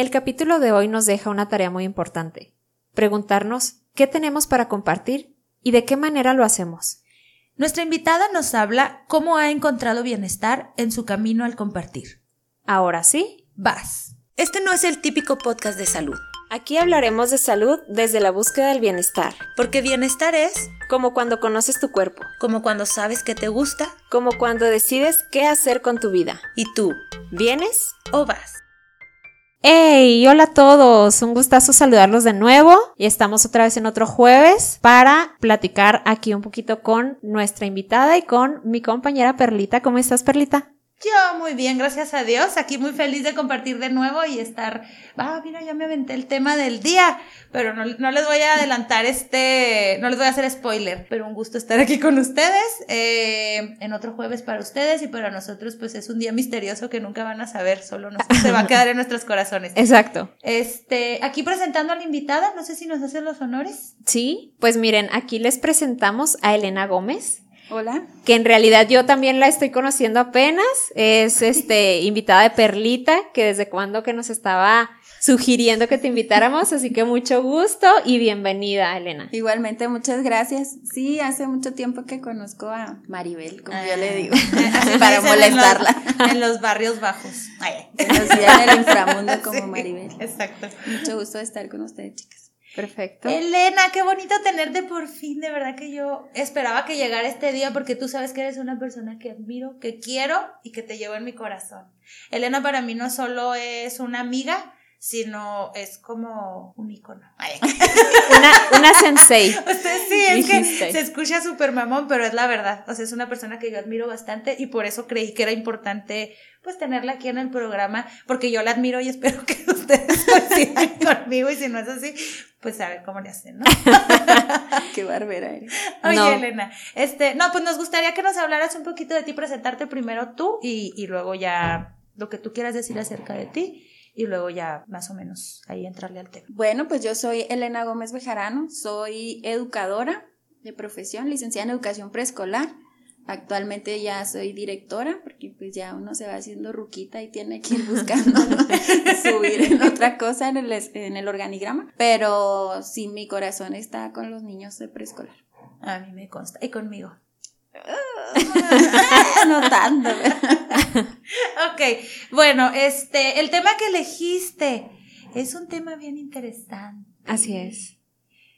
El capítulo de hoy nos deja una tarea muy importante. Preguntarnos qué tenemos para compartir y de qué manera lo hacemos. Nuestra invitada nos habla cómo ha encontrado bienestar en su camino al compartir. Ahora sí, vas. Este no es el típico podcast de salud. Aquí hablaremos de salud desde la búsqueda del bienestar. Porque bienestar es como cuando conoces tu cuerpo, como cuando sabes que te gusta, como cuando decides qué hacer con tu vida. ¿Y tú? ¿Vienes o vas? ¡Hey! Hola a todos, un gustazo saludarlos de nuevo y estamos otra vez en otro jueves para platicar aquí un poquito con nuestra invitada y con mi compañera Perlita. ¿Cómo estás, Perlita? Yo muy bien, gracias a Dios. Aquí muy feliz de compartir de nuevo y estar. Ah, mira, ya me aventé el tema del día, pero no, no, les voy a adelantar este. No les voy a hacer spoiler, pero un gusto estar aquí con ustedes. Eh, en otro jueves para ustedes y para nosotros, pues es un día misterioso que nunca van a saber, solo nos, se va a quedar en nuestros corazones. Exacto. Este, aquí presentando a la invitada, no sé si nos hacen los honores. Sí, pues miren, aquí les presentamos a Elena Gómez. Hola. Que en realidad yo también la estoy conociendo apenas. Es este invitada de Perlita, que desde cuando que nos estaba sugiriendo que te invitáramos, así que mucho gusto y bienvenida, Elena. Igualmente, muchas gracias. Sí, hace mucho tiempo que conozco a Maribel, como yo le ah. digo, para molestarla. En los, barrios bajos. Ay. en el inframundo como Maribel. Exacto. Mucho gusto de estar con ustedes, chicas. Perfecto. Elena, qué bonito tenerte por fin, de verdad que yo esperaba que llegara este día porque tú sabes que eres una persona que admiro, que quiero y que te llevo en mi corazón. Elena para mí no solo es una amiga, sino es como un icono. una, una sensei. sí, es que se escucha súper mamón, pero es la verdad. O sea, es una persona que yo admiro bastante y por eso creí que era importante pues tenerla aquí en el programa, porque yo la admiro y espero que ustedes coincidan conmigo y si no es así, pues a ver cómo le hacen, ¿no? Qué barbera eres. Oye, Elena, este, no, pues nos gustaría que nos hablaras un poquito de ti, presentarte primero tú y, y luego ya lo que tú quieras decir acerca de ti y luego ya más o menos ahí entrarle al tema. Bueno, pues yo soy Elena Gómez Bejarano, soy educadora de profesión, licenciada en educación preescolar. Actualmente ya soy directora porque pues ya uno se va haciendo ruquita y tiene que ir buscando subir en otra cosa en el, en el organigrama. Pero sí, mi corazón está con los niños de preescolar. A mí me consta. Y conmigo. no tanto. ok, bueno, este, el tema que elegiste es un tema bien interesante. Así es.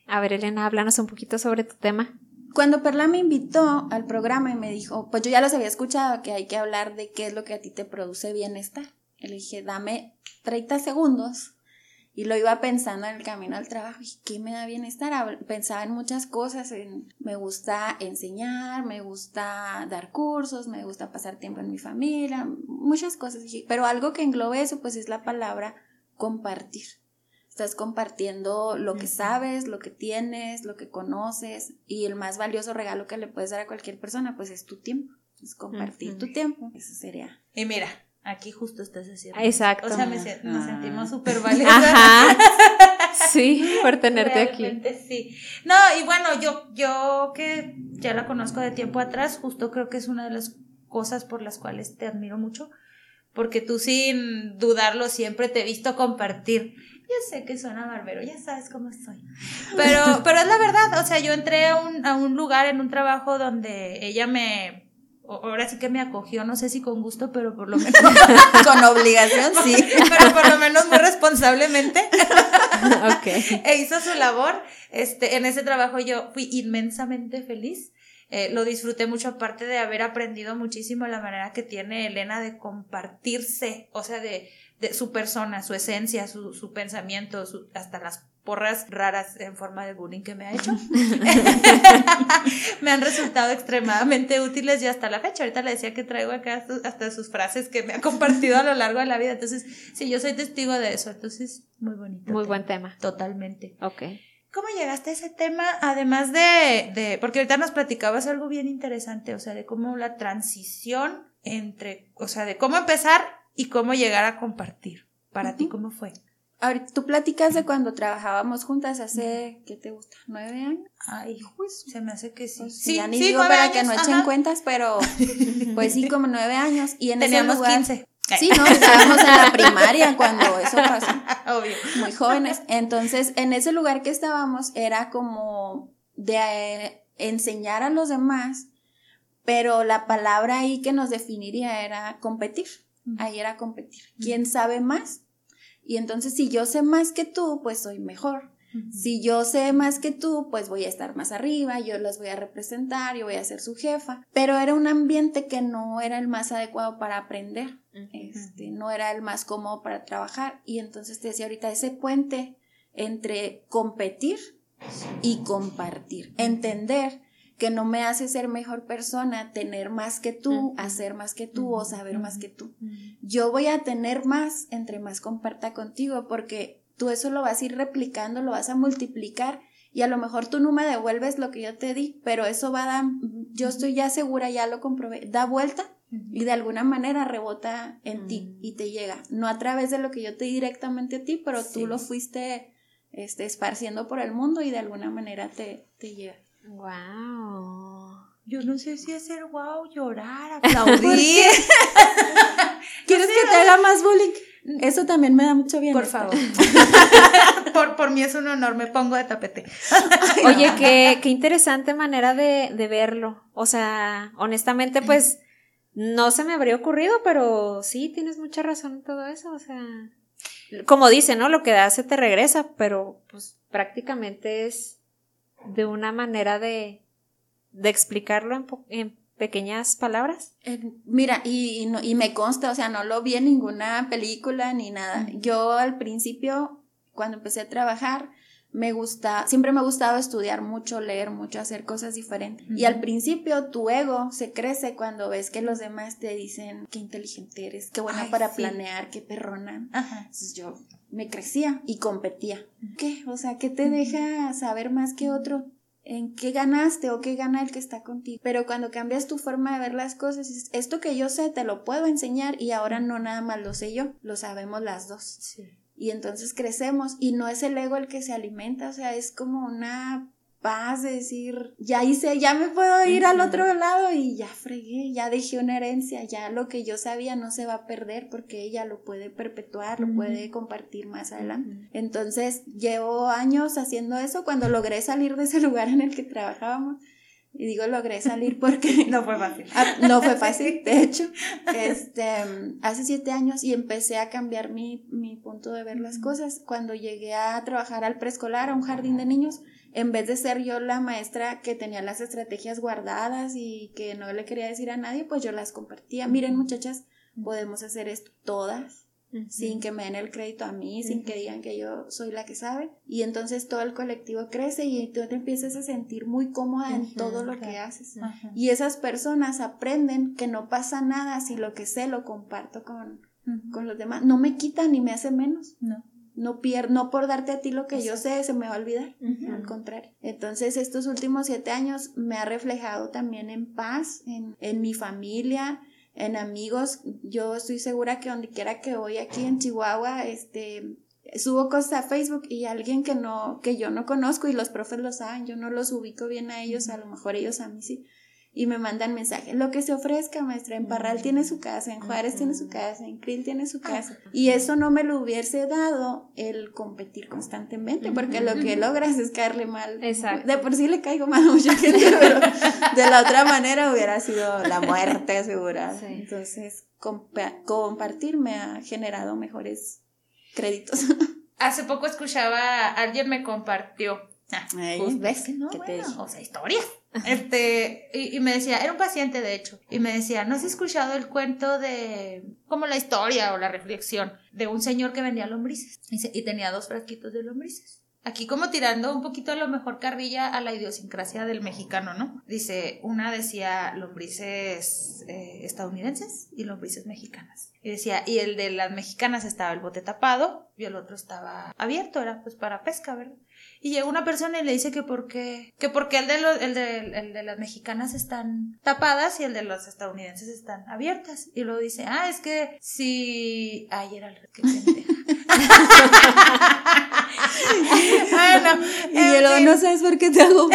A ver, Elena, háblanos un poquito sobre tu tema. Cuando Perla me invitó al programa y me dijo, pues yo ya los había escuchado, que hay que hablar de qué es lo que a ti te produce bienestar. Le dije, dame 30 segundos. Y lo iba pensando en el camino al trabajo. Y ¿qué me da bienestar? Pensaba en muchas cosas. En, me gusta enseñar, me gusta dar cursos, me gusta pasar tiempo en mi familia, muchas cosas. Pero algo que englobe eso, pues es la palabra compartir. Estás compartiendo lo que sabes, lo que tienes, lo que conoces y el más valioso regalo que le puedes dar a cualquier persona, pues es tu tiempo. Es compartir tu tiempo. Eso sería. Y mira, aquí justo estás haciendo. Exacto. O sea, nos sentimos súper valiosas. Ajá. Sí, por tenerte aquí. Sí. No, y bueno, yo, yo que ya la conozco de tiempo atrás, justo creo que es una de las cosas por las cuales te admiro mucho, porque tú sin dudarlo siempre te he visto compartir yo sé que suena barbero, ya sabes cómo soy. Pero, pero es la verdad, o sea, yo entré a un, a un lugar en un trabajo donde ella me ahora sí que me acogió, no sé si con gusto, pero por lo menos. con obligación, sí. pero por lo menos muy responsablemente. ok. E hizo su labor. Este, en ese trabajo yo fui inmensamente feliz. Eh, lo disfruté mucho, aparte de haber aprendido muchísimo la manera que tiene Elena de compartirse, o sea, de, de su persona, su esencia, su, su pensamiento, hasta las porras raras en forma de bullying que me ha hecho. me han resultado extremadamente útiles y hasta la fecha. Ahorita le decía que traigo acá hasta sus frases que me ha compartido a lo largo de la vida. Entonces, sí, yo soy testigo de eso. Entonces, muy bonito. Muy buen tema. Totalmente. Ok. ¿Cómo llegaste a ese tema? Además de, de, porque ahorita nos platicabas algo bien interesante, o sea, de cómo la transición entre, o sea, de cómo empezar y cómo llegar a compartir. Para ti, ¿cómo fue? Ahorita, tú platicas de cuando trabajábamos juntas hace, ¿qué te gusta? ¿Nueve años? Ay, pues, se me hace que sí. Pues, sí, ya ni digo para que no echen cuentas, pero pues sí, como nueve años. Y en Teníamos ese lugar, 15. Sí, no, estábamos en la primaria cuando eso pasó. Obvio. muy jóvenes. Entonces, en ese lugar que estábamos era como de eh, enseñar a los demás, pero la palabra ahí que nos definiría era competir. Ahí era competir. ¿Quién sabe más? Y entonces, si yo sé más que tú, pues soy mejor. Si yo sé más que tú, pues voy a estar más arriba, yo las voy a representar, yo voy a ser su jefa. Pero era un ambiente que no era el más adecuado para aprender, este, no era el más cómodo para trabajar. Y entonces te decía ahorita, ese puente entre competir y compartir, entender que no me hace ser mejor persona, tener más que tú, hacer más que tú o saber más que tú. Yo voy a tener más entre más comparta contigo porque tú eso lo vas a ir replicando, lo vas a multiplicar y a lo mejor tú no me devuelves lo que yo te di, pero eso va a dar, yo estoy ya segura, ya lo comprobé, da vuelta y de alguna manera rebota en ti y te llega, no a través de lo que yo te di directamente a ti, pero tú lo fuiste este, esparciendo por el mundo y de alguna manera te, te llega. Wow. Yo no sé si hacer wow, llorar, aplaudir. ¿Quieres que te haga más bullying? Eso también me da mucho bien. Por favor. por, por mí es un honor, me pongo de tapete. Oye, qué, qué interesante manera de, de verlo. O sea, honestamente, pues no se me habría ocurrido, pero sí, tienes mucha razón en todo eso. O sea, como dice, ¿no? Lo que da se te regresa, pero pues prácticamente es de una manera de, de explicarlo en, en pequeñas palabras. Eh, mira, y, no, y me consta, o sea, no lo vi en ninguna película ni nada. Yo al principio, cuando empecé a trabajar, me gusta, siempre me ha gustado estudiar mucho, leer mucho, hacer cosas diferentes. Y al principio tu ego se crece cuando ves que los demás te dicen qué inteligente eres, qué buena para planear, qué perrona. Entonces yo me crecía y competía. ¿Qué? O sea, ¿qué te deja saber más que otro? en qué ganaste o qué gana el que está contigo. Pero cuando cambias tu forma de ver las cosas, esto que yo sé te lo puedo enseñar y ahora no nada más lo sé yo, lo sabemos las dos. Y entonces crecemos y no es el ego el que se alimenta, o sea, es como una paz de decir, ya hice, ya me puedo ir al otro lado y ya fregué, ya dejé una herencia, ya lo que yo sabía no se va a perder porque ella lo puede perpetuar, lo puede compartir más adelante. Entonces, llevo años haciendo eso cuando logré salir de ese lugar en el que trabajábamos. Y digo, logré salir porque... no fue fácil. Ah, no fue fácil, de hecho. Este, hace siete años y empecé a cambiar mi, mi punto de ver las cosas. Cuando llegué a trabajar al preescolar, a un jardín de niños, en vez de ser yo la maestra que tenía las estrategias guardadas y que no le quería decir a nadie, pues yo las compartía. Miren muchachas, podemos hacer esto todas, sin que me den el crédito a mí, sin que digan que yo soy la que sabe. Y entonces todo el colectivo crece y tú te empiezas a sentir muy cómoda en todo lo que haces. Y esas personas aprenden que no pasa nada si lo que sé lo comparto con, con los demás. No me quita ni me hace menos. No no pierdo, no por darte a ti lo que yo sé, se me va a olvidar, al contrario. Entonces, estos últimos siete años me ha reflejado también en paz, en, en mi familia, en amigos. Yo estoy segura que donde quiera que voy aquí en Chihuahua, este, subo cosas a Facebook y alguien que no, que yo no conozco y los profes lo saben, yo no los ubico bien a ellos, a lo mejor ellos a mí sí y me mandan mensajes, lo que se ofrezca, maestra, en Parral tiene su casa, en Juárez tiene su casa, en Krill tiene su casa. Y eso no me lo hubiese dado el competir constantemente, porque lo que logras es caerle mal. Exacto. De por sí le caigo mal a mucha gente, pero de la otra manera hubiera sido la muerte asegurada. Entonces, compartir me ha generado mejores créditos. Hace poco escuchaba, alguien me compartió. Ah, pues, ¿Ves? No, ¿Qué te O sea, historia. Este, y, me decía, era un paciente de hecho, y me decía, ¿no has escuchado el cuento de, como la historia o la reflexión de un señor que vendía lombrices? Y, tenía dos frasquitos de lombrices. Aquí como tirando un poquito a lo mejor carrilla a la idiosincrasia del mexicano, ¿no? Dice, una decía lombrices eh, estadounidenses y lombrices mexicanas. Y decía, y el de las mexicanas estaba el bote tapado y el otro estaba abierto, era pues para pesca, ¿verdad? Y llega una persona y le dice que porque, que porque el de, el de, el de las mexicanas están tapadas y el de los estadounidenses están abiertas. Y luego dice, ah, es que si... Ay, era el que bueno, y luego no sabes por qué te hago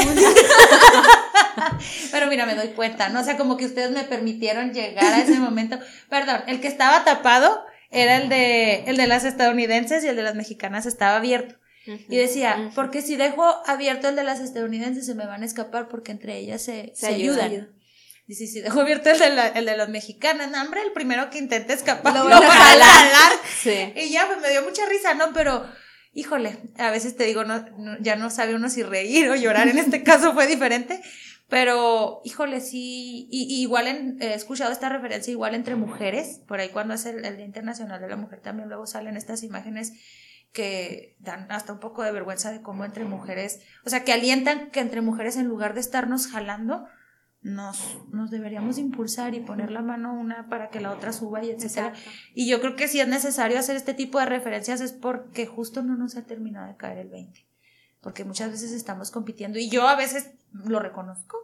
Pero mira, me doy cuenta, ¿no? O sea, como que ustedes me permitieron llegar a ese momento. Perdón, el que estaba tapado era el de, el de las estadounidenses y el de las mexicanas estaba abierto. Y decía, porque si dejo abierto el de las estadounidenses se me van a escapar porque entre ellas se, se, ayudan. Dice, si dejo abierto el de, la, el de las mexicanas, no, hombre, el primero que intente escapar lo, va a jalar. Sí. Y ya, pues me dio mucha risa, ¿no? Pero, híjole, a veces te digo, no, ya no sabe uno si reír o llorar, en este caso fue diferente, pero, híjole, sí, y, igual he escuchado esta referencia igual entre mujeres, por ahí cuando es el, Día Internacional de la Mujer también luego salen estas imágenes que dan hasta un poco de vergüenza de cómo entre mujeres, o sea, que alientan que entre mujeres en lugar de estarnos jalando, nos, nos deberíamos impulsar y poner la mano una para que la otra suba y etcétera. Y yo creo que si es necesario hacer este tipo de referencias es porque justo no nos ha terminado de caer el 20 porque muchas veces estamos compitiendo y yo a veces lo reconozco.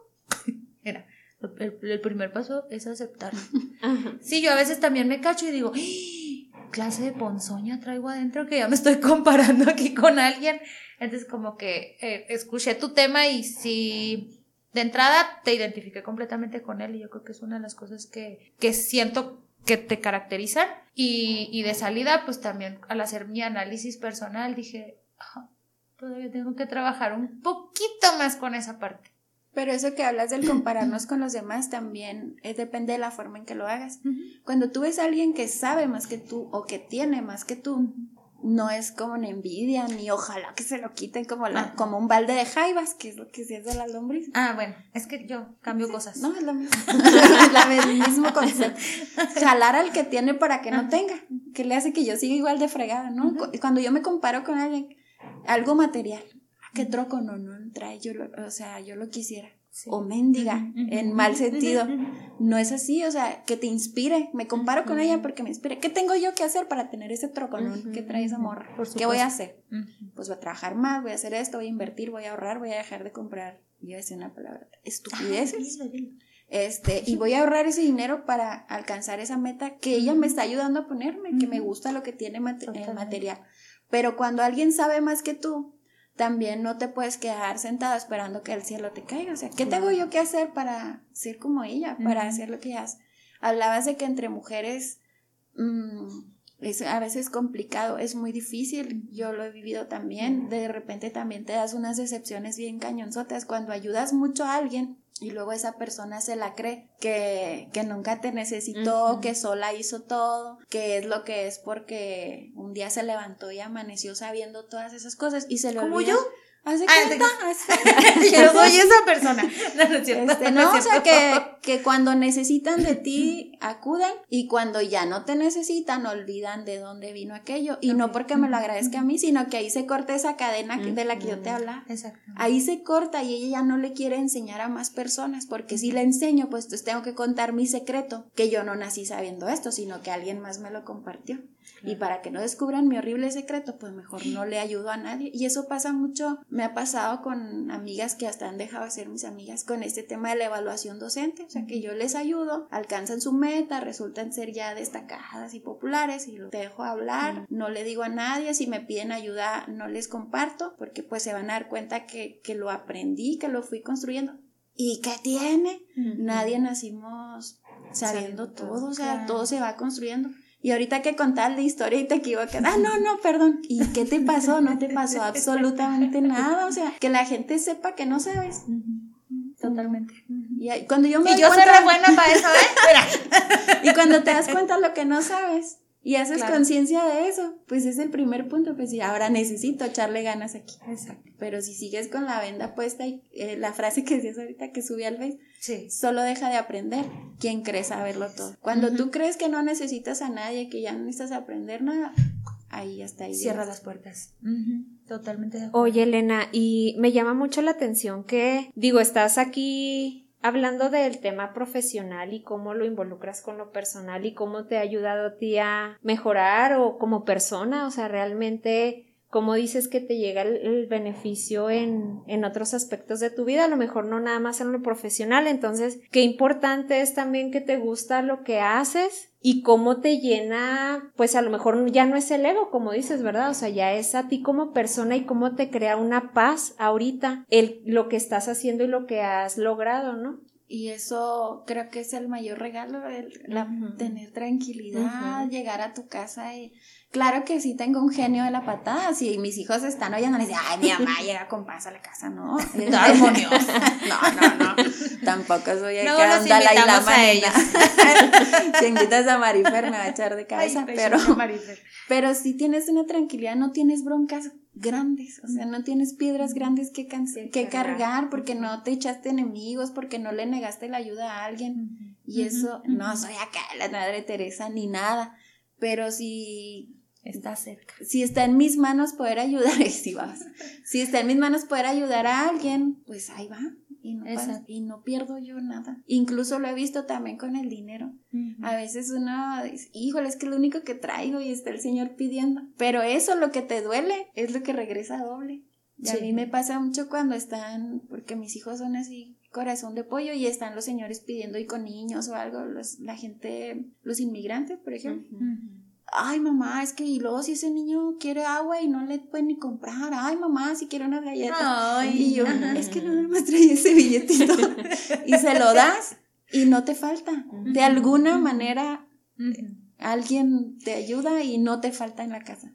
Era, el, primer paso es aceptar. Sí, yo a veces también me cacho y digo, ¡Ah! clase de ponzoña traigo adentro que ya me estoy comparando aquí con alguien. Entonces como que eh, escuché tu tema y si de entrada te identifiqué completamente con él y yo creo que es una de las cosas que, que siento que te caracterizan y, y de salida pues también al hacer mi análisis personal dije, todavía tengo que trabajar un poquito más con esa parte. Pero eso que hablas del compararnos con los demás también eh, depende de la forma en que lo hagas. Cuando tú ves a alguien que sabe más que tú o que tiene más que tú, no es como una envidia, ni ojalá que se lo quiten como, la, ah. como un balde de jaivas, que es lo que sí es de las lombrices. Ah, bueno, es que yo cambio cosas. No, es lo mismo. el mismo concepto. Jalar al que tiene para que no ah. tenga, que le hace que yo siga igual de fregada, ¿no? Cuando yo me comparo con alguien algo material. ¿Qué troco no, no trae? Yo o sea, yo lo quisiera. O mendiga, en mal sentido. No es así, o sea, que te inspire. Me comparo con ella porque me inspire. ¿Qué tengo yo que hacer para tener ese troconón que trae esa morra? ¿Qué voy a hacer? Pues voy a trabajar más, voy a hacer esto, voy a invertir, voy a ahorrar, voy a dejar de comprar. Yo decía una palabra, estupideces. este, y voy a ahorrar ese dinero para alcanzar esa meta que ella me está ayudando a ponerme, que me gusta lo que tiene el material. Pero cuando alguien sabe más que tú, también no te puedes quedar sentado esperando que el cielo te caiga. O sea, ¿qué tengo yo que hacer para ser como ella, para hacer lo que ella hace? Hablabas de que entre mujeres mm, es a veces complicado, es muy difícil, yo lo he vivido también, de repente también te das unas decepciones bien cañonzotas. Cuando ayudas mucho a alguien y luego esa persona se la cree que, que nunca te necesitó, que sola hizo todo, que es lo que es porque un día se levantó y amaneció sabiendo todas esas cosas y se lo ¿Como yo? Hace ah, cuenta. Yo soy esa persona. No, no es cierto. Este, no, o sea, que, que cuando necesitan de ti, acuden y cuando ya no te necesitan, olvidan de dónde vino aquello. Y no porque me lo agradezca a mí, sino que ahí se corta esa cadena de la que yo te hablaba. Exacto. Ahí se corta y ella ya no le quiere enseñar a más personas, porque si le enseño, pues tengo que contar mi secreto, que yo no nací sabiendo esto, sino que alguien más me lo compartió. Y para que no descubran mi horrible secreto, pues mejor no le ayudo a nadie. Y eso pasa mucho, me ha pasado con amigas que hasta han dejado de ser mis amigas con este tema de la evaluación docente. O sea, que yo les ayudo, alcanzan su meta, resultan ser ya destacadas y populares y lo dejo hablar, no le digo a nadie, si me piden ayuda no les comparto, porque pues se van a dar cuenta que, que lo aprendí, que lo fui construyendo. ¿Y qué tiene? Nadie nacimos sabiendo todo, o sea, todo se va construyendo. Y ahorita que contar la historia y te equivocas, ah, no, no, perdón. ¿Y qué te pasó? No te pasó absolutamente nada. O sea, que la gente sepa que no sabes. Totalmente. Y cuando yo me y yo soy re buena para eso, ¿eh? y cuando te das cuenta lo que no sabes, y haces conciencia de eso, pues es el primer punto, pues sí, ahora necesito echarle ganas aquí. Exacto. Pero si sigues con la venda puesta y eh, la frase que decías ahorita que subí al Face, sí. solo deja de aprender. ¿Quién cree saberlo todo? Cuando tú crees que no necesitas a nadie, que ya no necesitas aprender nada, ahí hasta ahí. Cierra las puertas. Totalmente de acuerdo. Oye, Elena, y me llama mucho la atención que, digo, estás aquí hablando del tema profesional y cómo lo involucras con lo personal y cómo te ha ayudado a ti a mejorar o como persona, o sea, realmente cómo dices que te llega el, beneficio en, en, otros aspectos de tu vida, a lo mejor no nada más en lo profesional, entonces qué importante es también que te gusta lo que haces y cómo te llena, pues a lo mejor ya no es el ego, como dices, ¿verdad? O sea, ya es a ti como persona y cómo te crea una paz ahorita el, lo que estás haciendo y lo que has logrado, ¿no? Y eso creo que es el mayor regalo, el, la, tener tranquilidad, llegar a tu casa y... Claro que sí tengo un genio de la patada, si mis hijos están oyendo, les digo, ay, mi mamá llega con paz a la casa, no. armonioso. no, no, no, tampoco soy el no, que anda la lama a ellos. si invitas a Marifer me va a echar de cabeza, pero, pero si tienes una tranquilidad, no tienes broncas grandes, o sea, no tienes piedras grandes que, que cargar. porque no te echaste enemigos, porque no le negaste la ayuda a alguien. Y eso, no soy acá la madre Teresa ni nada, pero si está cerca. Si está en mis manos poder ayudar, si vas. Si está en mis manos poder ayudar a alguien, pues ahí va. Y no, y no pierdo yo nada. Incluso lo he visto también con el dinero. A veces uno dice, híjole, es que lo único que traigo y está el Señor pidiendo. Pero eso, lo que te duele, es lo que regresa doble. Y a mí me pasa mucho cuando están, porque mis hijos son así, corazón de pollo, y están los señores pidiendo y con niños o algo, los, la gente, los inmigrantes, por ejemplo ay mamá, es que y luego si ese niño quiere agua y no le puede ni comprar, ay mamá, si quiere una galleta. y yo, es que no me trae ese billetito. y se lo das y no te falta. De alguna manera alguien te ayuda y no te falta en la casa.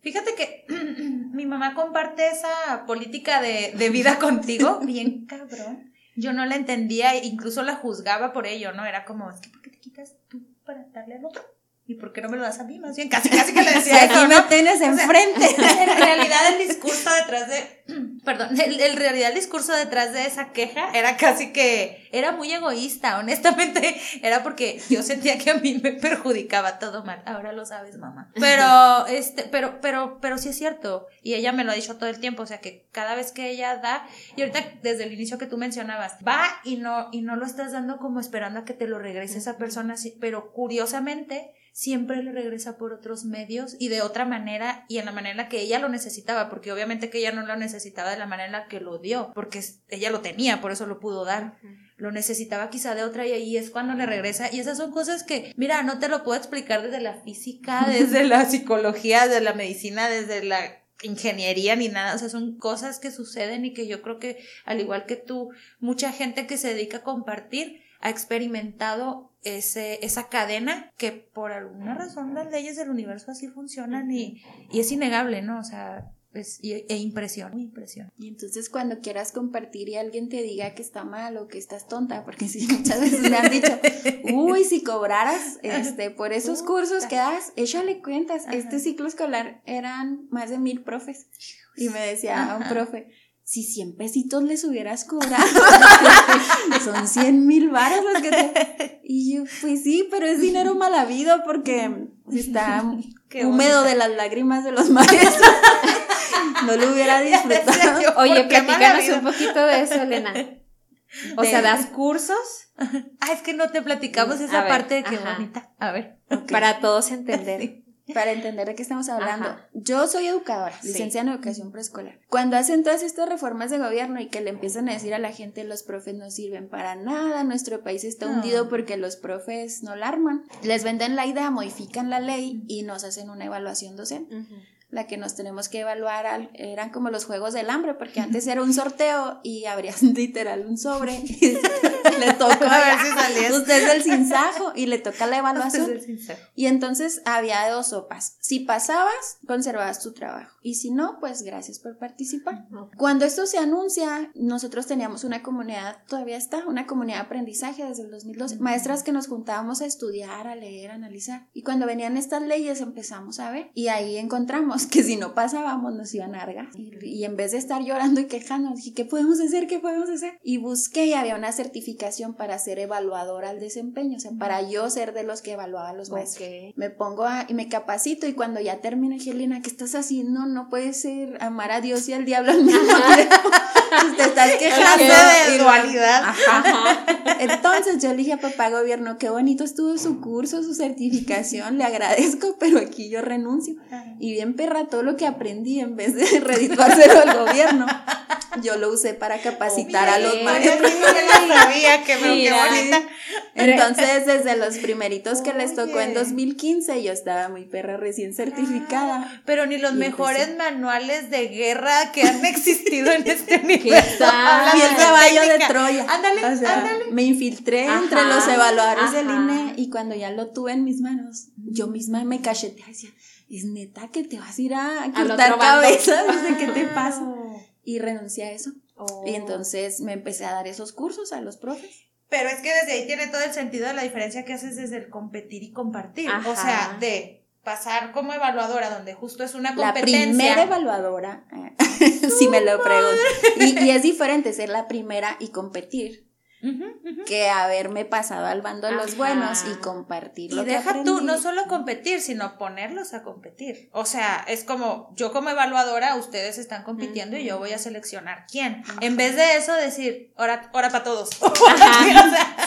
Fíjate que mi mamá comparte esa política de, de vida contigo, bien cabrón. Yo no la entendía, incluso la juzgaba por ello, ¿no? Era como, es que ¿por qué te quitas tú para darle al otro? ¿Y por qué no me lo das a mí? Más bien, casi, casi que le decía eso, ¿no? me tienes enfrente. en realidad el discurso detrás de, perdón, en realidad el discurso detrás de esa queja era casi que, era muy egoísta, honestamente, era porque yo sentía que a mí me perjudicaba todo mal, ahora lo sabes, mamá. Pero, este, pero, pero, pero sí es cierto, y ella me lo ha dicho todo el tiempo, o sea que cada vez que ella da, y ahorita desde el inicio que tú mencionabas, va y no, y no lo estás dando como esperando a que te lo regrese esa persona, pero curiosamente, siempre le regresa por otros medios y de otra manera y en la manera en la que ella lo necesitaba, porque obviamente que ella no lo necesitaba de la manera en la que lo dio, porque ella lo tenía, por eso lo pudo dar. Lo necesitaba quizá de otra y ahí es cuando le regresa. Y esas son cosas que, mira, no te lo puedo explicar desde la física, desde la psicología, desde la medicina, desde la ingeniería ni nada, o sea, son cosas que suceden y que yo creo que al igual que tú, mucha gente que se dedica a compartir ha experimentado ese, esa cadena que por alguna razón las leyes del universo así funcionan y, y es innegable, ¿no? O sea, es, e impresión, muy impresión. Y entonces cuando quieras compartir y alguien te diga que está mal o que estás tonta, porque sí, muchas veces me han dicho, uy, si cobraras este, por esos cursos que das, échale cuentas, este ciclo escolar eran más de mil profes. Y me decía un profe, si 100 pesitos les hubieras cobrado, son 100 mil varas los que te... Y yo, pues sí, pero es dinero mal habido porque está húmedo de las lágrimas de los maestros. No lo hubiera disfrutado. Oye, platícanos un poquito de eso, Elena. O sea, ¿das cursos? Ah, es que no te platicamos esa parte de qué bonita. A ver. Para todos entender. para entender de qué estamos hablando. Yo soy educadora, licenciada en educación preescolar. Cuando hacen todas estas reformas de gobierno y que le empiezan a decir a la gente los profes no sirven para nada, nuestro país está hundido porque los profes no la arman, les venden la idea, modifican la ley y nos hacen una evaluación docente la que nos tenemos que evaluar eran como los juegos del hambre, porque antes era un sorteo y abrías literal un sobre y le toca a ver si salía. Usted es el sinsajo y le toca la evaluación. Y entonces había dos sopas. Si pasabas, conservabas tu trabajo. Y si no, pues gracias por participar. Cuando esto se anuncia, nosotros teníamos una comunidad, todavía está, una comunidad de aprendizaje desde el 2012, maestras que nos juntábamos a estudiar, a leer, a analizar. Y cuando venían estas leyes empezamos a ver y ahí encontramos que si no pasábamos nos iban a argar. Y, en vez de estar llorando y quejando, dije, ¿qué podemos hacer? ¿Qué podemos hacer? Y busqué y había una certificación para ser evaluadora al desempeño, o sea, para yo ser de los que evaluaba a los maestros. Me pongo y me capacito y cuando ya termino, Elena, ¿qué estás haciendo? No puede ser amar a Dios y al diablo al mismo tiempo. Te estás quejando de dualidad. Entonces yo le dije a papá gobierno, qué bonito estuvo su curso, su certificación, le agradezco, pero aquí yo renuncio. Y bien perra todo lo que aprendí en vez de redituárselo al gobierno. yo lo usé para capacitar a los Yo maestros. no la sabía, que qué bonita. Entonces, desde los primeritos que les tocó en Oye. 2015, yo estaba muy perra recién certificada. Pero ni los Y mejores empecé. manuales de guerra que han existido en este universo. Y el caballo de. Troya. Ándale, O sea, ándale. Me infiltré Ajá, entre los evaluadores del ajá. INE y cuando ya lo tuve en mis manos, yo misma me cacheteé y decía, es neta que te vas a ir a cortar cabezas, ¿de qué te pasa? Y renuncié a eso. Oh. Y entonces me empecé a dar esos cursos a los profes. Pero es que desde ahí tiene todo el sentido de la diferencia que haces desde el competir y compartir. Ajá. O sea, de pasar como evaluadora, donde justo es una La competencia. primera evaluadora, si me lo pregunto. Y, y es diferente ser la primera y competir Que haberme pasado al bando de los buenos y compartir Y lo que deja tú, no solo competir, sino ponerlos a competir. O sea, es como yo como evaluadora, ustedes están compitiendo y yo voy a seleccionar quién. En vez de eso, decir, hora, hora para todos.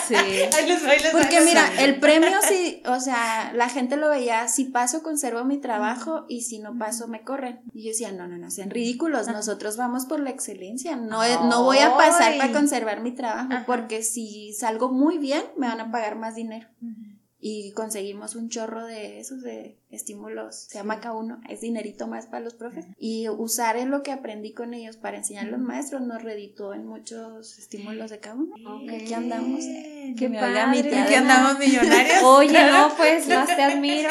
Sí. Ahí ahí Porque mira, el premio sí, o sea, la gente lo veía, si paso conservo mi trabajo y si no paso me corren. Y yo decía, no, no, no, sean ridículos, nosotros vamos por la excelencia, no, no voy a pasar Ay. para conservar mi trabajo, Ajá. Porque si salgo muy bien, me van a pagar más dinero. Y conseguimos un chorro de esos de estímulos, se llama K1, es dinerito más para los profes. Y usar en lo que aprendí con ellos para enseñar a los maestros nos reditó en muchos estímulos de K1. Ok. Aquí andamos. Bien. Que me Qué oiga mi padre. tía Aquí andamos millonarios. Oye, no, pues más te admiro.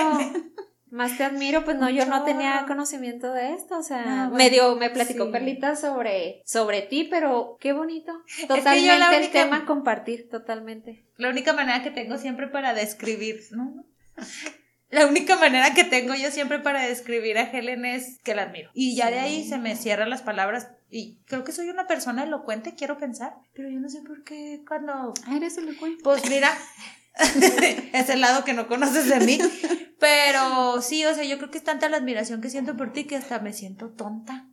Más te admiro, pues no, yo no tenía conocimiento de esto, o sea, Ah, bueno, me platicó sí. Perlita sobre, sobre ti, pero qué bonito. que yo Totalmente la el única- tema compartir, totalmente. La única manera que tengo siempre para describir, ¿no? La única manera que tengo yo siempre para describir a Helen es que la admiro. Y ya de ahí se me cierran las palabras. Y creo que soy una persona elocuente, quiero pensar. Pero yo no sé por qué cuando Ah, eres elocuente. Pues mira, es el lado que no conoces de mí. Pero sí, o sea, yo creo que es tanta la admiración que siento por ti que hasta me siento tonta.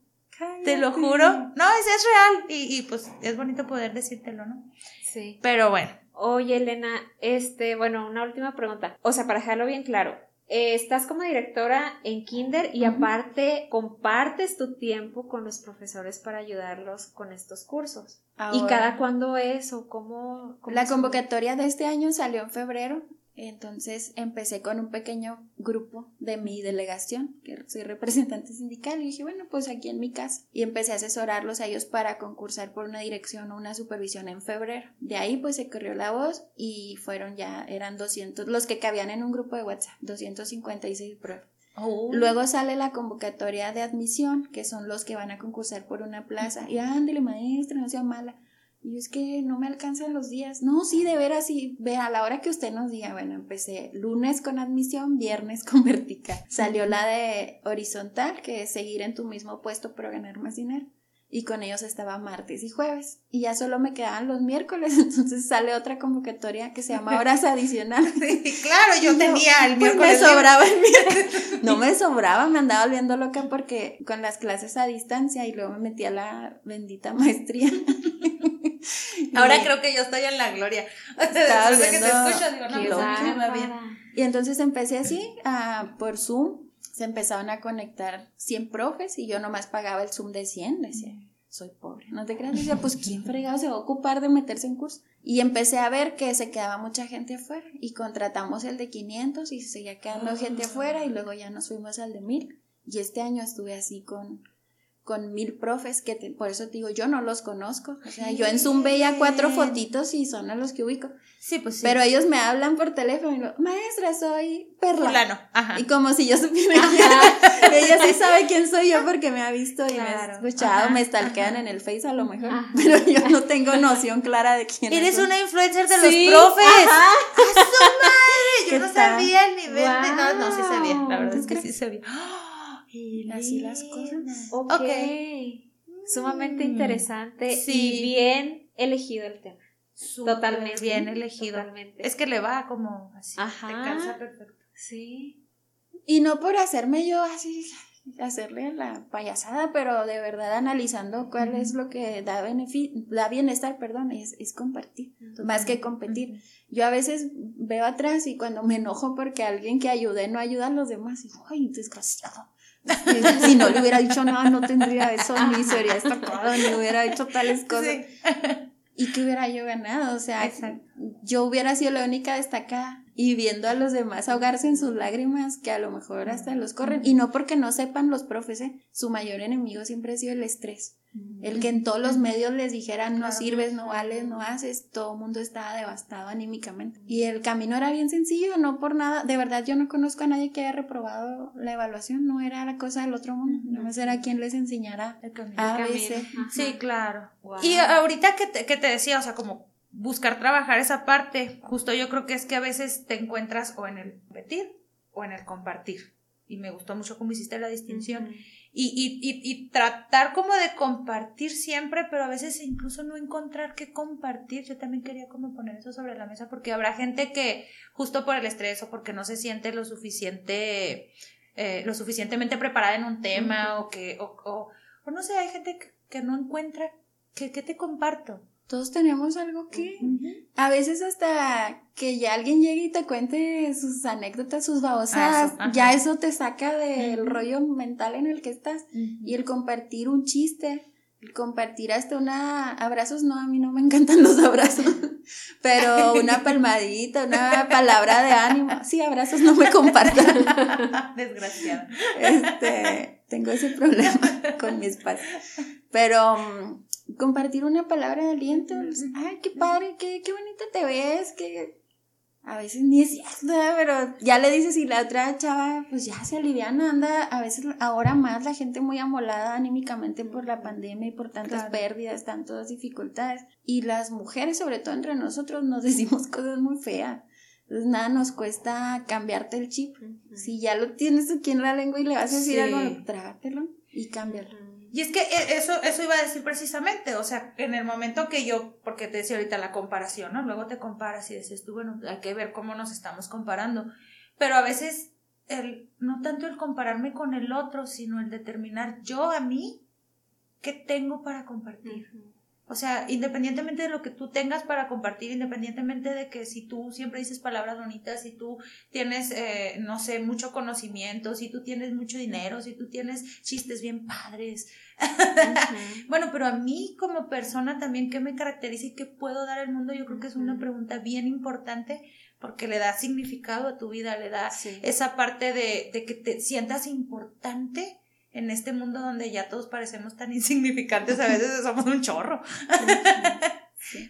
Te lo juro. No, es, es real. Y, y pues es bonito poder decírtelo, ¿no? Sí. Pero bueno. Oye, Elena, este, bueno, una última pregunta. O sea, para dejarlo bien claro, eh, estás como directora en Kinder y aparte compartes tu tiempo con los profesores para ayudarlos con estos cursos. ¿Y cada cuándo es o cómo? cómo La convocatoria de este año salió en febrero, entonces empecé con un pequeño grupo de mi delegación, que soy representante sindical, y dije, bueno, pues aquí en mi casa. Y empecé a asesorarlos a ellos para concursar por una dirección o una supervisión en febrero. De ahí pues se corrió la voz y fueron ya, eran 200, los que cabían en un grupo de WhatsApp, 256 pruebas. Luego sale la convocatoria de admisión, que son los que van a concursar por una plaza. Y ándele, maestra, no sea mala. Y es que no me alcanzan los días. No, sí, de veras, sí. Ve a la hora que usted nos diga. Bueno, empecé lunes con admisión, viernes con vertical. Salió la de horizontal, que es seguir en tu mismo puesto pero ganar más dinero. Y con ellos estaba martes y jueves. Y ya solo me quedaban los miércoles. Entonces sale otra convocatoria que se llama horas adicionales. Sí, claro, yo No, tenía el pues miércoles. me sobraba el miércoles. No me sobraba, me andaba volviendo loca porque con las clases a distancia y luego me metí a la bendita maestría. Ahora creo que yo estoy en la gloria. Estaba Después de que te viendo escucho, digo, no, que pues, va bien. Y entonces empecé así, ah, por Zoom, se empezaban a conectar 100 profes y yo nomás pagaba el Zoom de 100, decía, soy pobre, no te creas, decía, pues quién fregado se va a ocupar de meterse en curso. Y empecé a ver que se quedaba mucha gente afuera y contratamos el de 500 y se seguía quedando gente afuera y luego ya nos fuimos al de 1000 y este año estuve así con con mil profes que te- por eso te digo yo no los conozco o sea yo en Zoom veía cuatro fotitos y son a los que ubico Sí, pues sí. pero ellos me hablan por teléfono y digo, maestra, soy Perla. fulano. Ajá. Y como si yo supiera quién Ella sí sabe quién soy yo porque me ha visto y me ha escuchado, Ajá, me stalkean en el Face a lo mejor. Ajá. Pero yo no tengo noción clara de quién Eres una influencer de Sí, los profes. Ajá. ¡A su madre! Yo ¿Qué no sabía el nivel de. No, no, sí sabía. La verdad es que ¿Tú sí sabía. ¡Ah! Así las cosas. Ok. Ok. Sumamente Mm. interesante Sí. y bien elegido el tema. Súper Totalmente. bien elegido. Totalmente. Es que le va como así. Ajá. Te calza perfecto. Sí. Y no por hacerme yo así, hacerle la payasada, pero de verdad analizando cuál es lo que da, da bienestar, perdón, es, es compartir, más que competir. Yo a veces veo atrás y cuando me enojo porque alguien que ayudé no ayuda a los demás, digo, ay, desgraciado, si no le hubiera dicho nada, no tendría eso, ni sería destacado, ni hubiera hecho tales cosas. ¿Y qué hubiera yo ganado? O sea, yo hubiera sido la única destacada y viendo a los demás ahogarse en sus lágrimas que a lo mejor hasta los corren. Y no porque no sepan los profes, ¿eh? su mayor enemigo siempre ha sido el estrés. El que en todos los medios les dijeran no sirves, no vales, no haces, todo el mundo estaba devastado anímicamente. Y el camino era bien sencillo, no por nada. De verdad, yo no conozco a nadie que haya reprobado la evaluación, no era la cosa del otro mundo, no más era quien les enseñara a veces. Sí, claro. Y ahorita que te, que te decía, o sea, como buscar trabajar esa parte, justo yo creo que es que a veces te encuentras o en el competir o en el compartir. Y me gustó mucho cómo hiciste la distinción. Y, y, y, tratar como de compartir siempre, pero a veces incluso no encontrar qué compartir. Yo también quería como poner eso sobre la mesa porque habrá gente que justo por el estrés o porque no se siente lo suficiente, eh, lo suficientemente preparada en un tema o que, o, o, o, no sé, hay gente que, que no encuentra qué te comparto todos tenemos algo que a veces hasta que ya alguien llegue y te cuente sus anécdotas, sus babosadas, ah, ya eso te saca del rollo mental en el que estás. Y el compartir un chiste, el compartir hasta una abrazos, no, a mí no me encantan los abrazos, pero una palmadita, una palabra de ánimo, sí, abrazos no me compartan. Desgraciada. Este, tengo ese problema con mi espacio. Pero mm, compartir una palabra de aliento. Ay, qué padre, qué, qué bonita te ves, que a veces ni es cierto, pero ya le dices y la otra chava, pues ya se aliviana, anda, a veces ahora más la gente muy amolada anímicamente por la pandemia y por tantas pérdidas, tantas dificultades. Y las mujeres, sobre todo entre nosotros, nos decimos cosas muy feas. Entonces nada nos cuesta cambiarte el chip. Si ya lo tienes aquí en la lengua y le vas a decir algo, trágatelo y cámbialo. Y es que e, eso, eso iba a decir precisamente, o sea, en el momento que yo, porque te decía ahorita la comparación, ¿no? Luego te comparas y dices tú, bueno, hay que ver cómo nos estamos comparando. Pero a veces, el, no tanto el compararme con el otro, sino el determinar yo a mí qué tengo para compartir. O sea, independientemente de lo que tú tengas para compartir, independientemente de que si tú siempre dices palabras bonitas, si tú tienes, eh, no sé, mucho conocimiento, si tú tienes mucho dinero, si tú tienes chistes bien padres. bueno, pero a mí como persona también, ¿qué me caracteriza y qué puedo dar al mundo? Yo creo que es una pregunta bien importante porque le da significado a tu vida, le da esa parte de, de que te sientas importante en este mundo donde ya todos parecemos tan insignificantes, a veces somos un chorro.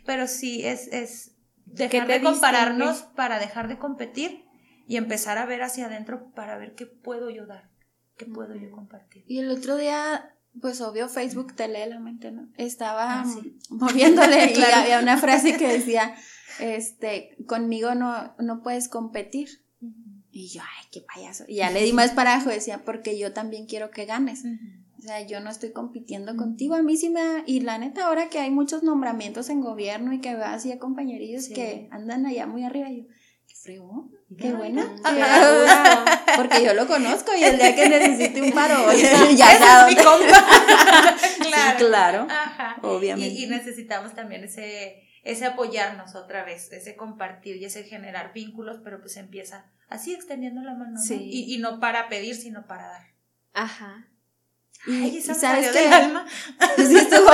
Pero sí, es, es dejar de compararnos para dejar de competir y empezar a ver hacia adentro para ver qué puedo yo dar, qué puedo yo compartir. Y el otro día, pues obvio, Facebook te lee la mente, ¿no? Estaba ah, moviéndole y había una frase que decía, este, conmigo no, no puedes competir y yo, ay, qué payaso. Y ya le di más para abajo, decía, porque yo también quiero que ganes. O sea, yo no estoy compitiendo contigo. A mí sí me Y la neta, ahora que hay muchos nombramientos en gobierno y que así a compañerillos que andan allá muy arriba, yo, qué fregón, qué bueno. porque yo lo conozco y el día que necesite un paro, ya es mi compa. claro. claro. Obviamente. y necesitamos también ese ese apoyarnos otra vez, ese compartir y ese generar vínculos, pero pues empieza así extendiendo la mano, ¿no? y, y, no para pedir, sino para dar. Ajá. Y, sabes que alma. Sí, estuvo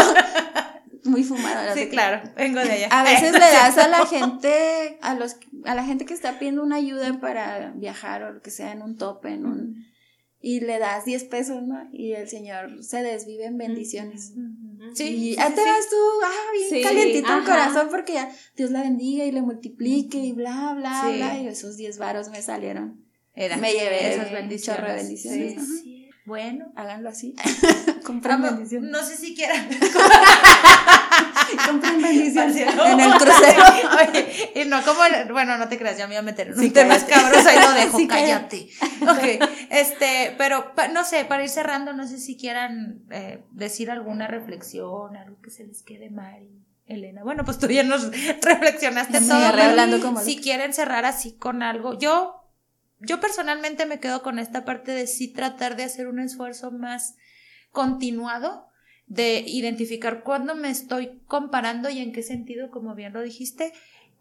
muy fumada. Sí, claro, vengo de allá. A veces le das a la gente, a los, a la gente que está pidiendo una ayuda para viajar o lo que sea en un tope, en un y le das 10 pesos, ¿no? Y el Señor se desvive en bendiciones. Sí. Y ya te vas tú, ah, bien calientito el corazón porque ya Dios la bendiga y le multiplique y bla, bla, bla. Y esos 10 varos me salieron. me llevé esas bendiciones. Chorro bendiciones. Bueno, háganlo así. Compran bendiciones. No sé si quieran. Compren bendiciones en el crucero. Oye, y no como, bueno, no te creas, ya me iba a meter en un tema escabroso ahí lo dejo, cállate. Ok, este, pero no sé, para ir cerrando, no sé si quieran eh, decir alguna reflexión, algo que se les quede mal. Elena. Bueno, pues tú ya nos reflexionaste todo. Como si quieren cerrar así con algo. Yo yo personalmente me quedo con esta parte de sí tratar de hacer un esfuerzo más continuado de identificar cuándo me estoy comparando y en qué sentido, como bien lo dijiste,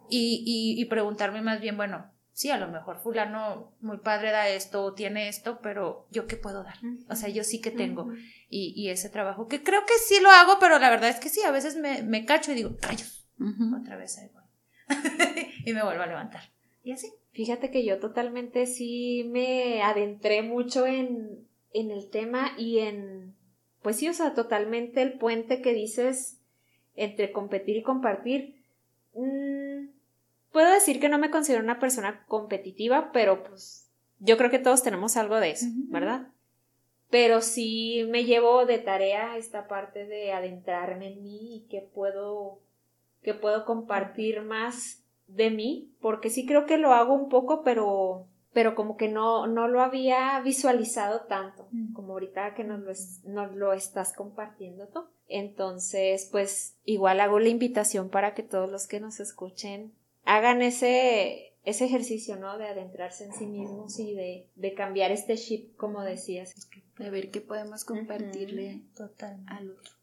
y, y, preguntarme más bien, bueno, sí, a lo mejor fulano muy padre da esto o tiene esto, pero yo qué puedo dar. O sea, yo sí que tengo. y, y, ese trabajo, que creo que sí lo hago, pero la verdad es que sí, a veces me, me cacho y digo, rayos, otra vez ahí voy. y me vuelvo a levantar. Y así. Fíjate que yo totalmente sí me adentré mucho en, en el tema y en, pues sí, o sea, totalmente el puente que dices entre competir y compartir. Mm, puedo decir que no me considero una persona competitiva, pero pues yo creo que todos tenemos algo de eso, ¿verdad? Pero sí me llevo de tarea esta parte de adentrarme en mí y que puedo, que puedo compartir más de mí, porque sí creo que lo hago un poco, pero, pero como que no, no lo había visualizado tanto, como ahorita que nos lo, nos lo estás compartiendo tú. Entonces, pues igual hago la invitación para que todos los que nos escuchen hagan ese, ese ejercicio, ¿no? De adentrarse en sí mismos y de, de cambiar este chip, como decías. De ver qué podemos compartirle total al otro.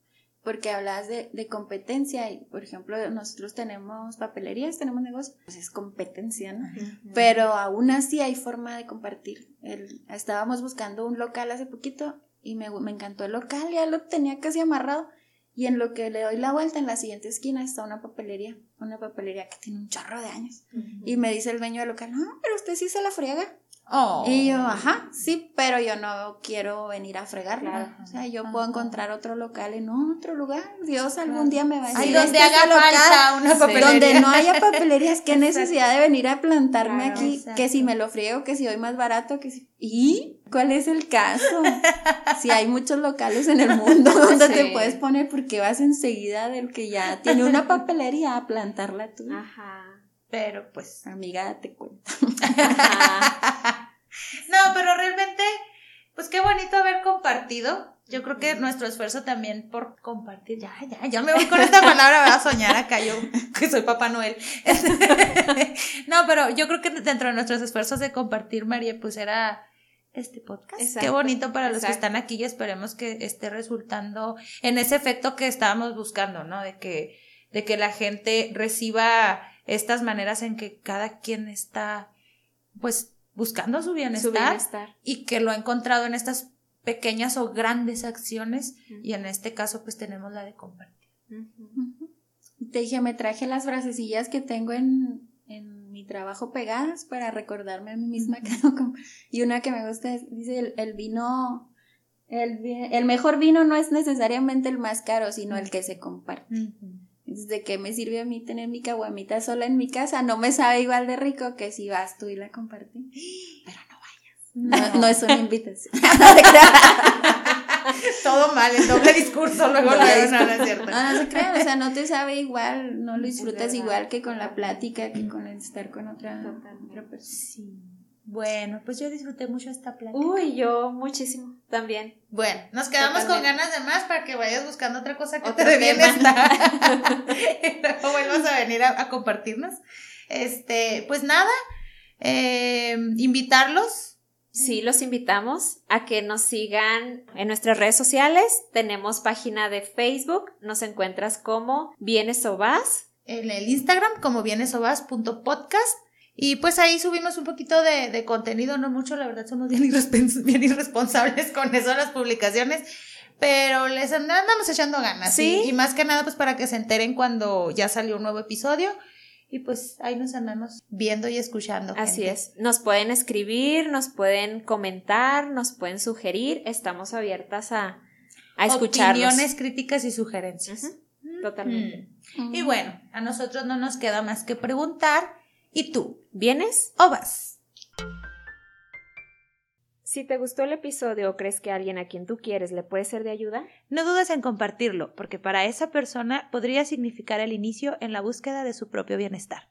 Porque hablas de, de, competencia y, por ejemplo, nosotros tenemos papelerías, tenemos negocios, pues es competencia, ¿no? Pero aún así hay forma de compartir. El, estábamos buscando un local hace poquito y me, me encantó el local, ya lo tenía casi amarrado y en lo que le doy la vuelta, en la siguiente esquina está una papelería, una papelería que tiene un chorro de años. Y me dice el dueño del local, no, pero usted sí se la friega. Oh. Y yo, ajá, sí, pero yo no quiero venir a fregarla. O sea, yo puedo encontrar otro local en otro lugar. Dios algún día me va a decir. Ahí donde haga falta una papelería. Donde no haya papelerías, qué necesidad de venir a plantarme aquí. Que si me lo friego, que si hoy más barato, que si. ¿Y? ¿Cuál es el caso? si hay muchos locales en el mundo donde te puedes poner, porque vas enseguida del que ya tiene una papelería a plantarla tú. Ajá. Pero pues. Amiga, te cuento. No, pero realmente, pues qué bonito haber compartido. Yo creo que nuestro esfuerzo también por compartir, ya, ya, ya me voy con esta palabra, voy a soñar acá yo, que soy Papá Noel. no, pero yo creo que dentro de nuestros esfuerzos de compartir, María, pues era este podcast. Qué bonito para los que están aquí y esperemos que esté resultando en ese efecto que estábamos buscando, ¿no? De que, de que la gente reciba estas maneras en que cada quien está, pues, buscando su bienestar, y que lo ha encontrado en estas pequeñas o grandes acciones y en este caso pues tenemos la de compartir. Te dije, me traje las frasecillas que tengo en, en mi trabajo pegadas para recordarme a mí misma que no Y una que me gusta dice, el, vino, el, el, mejor vino no es necesariamente el más caro, sino el que se comparte. ¿De qué me sirve a mí tener mi caguamita sola en mi casa? No me sabe igual de rico que si vas tú y la compartí. Pero no vayas. No, es una invitación. Todo mal, el doble discurso luego no, es cierto. No, no se crean, o sea, no te sabe igual, no lo disfrutas igual que con la plática, que con el estar con otra, otra persona. Sí. Bueno, pues yo disfruté mucho esta plática. Uy, yo muchísimo también. Bueno, nos quedamos con ganas de más para que vayas buscando otra cosa que te dé bienestar. y luego vuelvas a venir a, compartirnos. Este, pues nada, eh, invitarlos. Sí, los invitamos a que nos sigan en nuestras redes sociales. Tenemos página de Facebook, nos encuentras como Vienes o Vas. En el Instagram como vienesobas.podcast y pues ahí subimos un poquito de, de contenido, no mucho, la verdad somos bien, bien irresponsables con eso las publicaciones, pero les andamos echando ganas. ¿Sí? Y, más que nada pues para que se enteren cuando ya salió un nuevo episodio. Y pues ahí nos andamos viendo y escuchando. Así es. Nos pueden escribir, nos pueden comentar, nos pueden sugerir. Estamos abiertas a, a Opiniones, críticas y sugerencias. Totalmente. Y bueno, a nosotros no nos queda más que preguntar ¿Y tú? ¿Vienes o vas? Si te gustó el episodio o crees que alguien a quien tú quieres le puede ser de ayuda, no dudes en compartirlo, porque para esa persona podría significar el inicio en la búsqueda de su propio bienestar.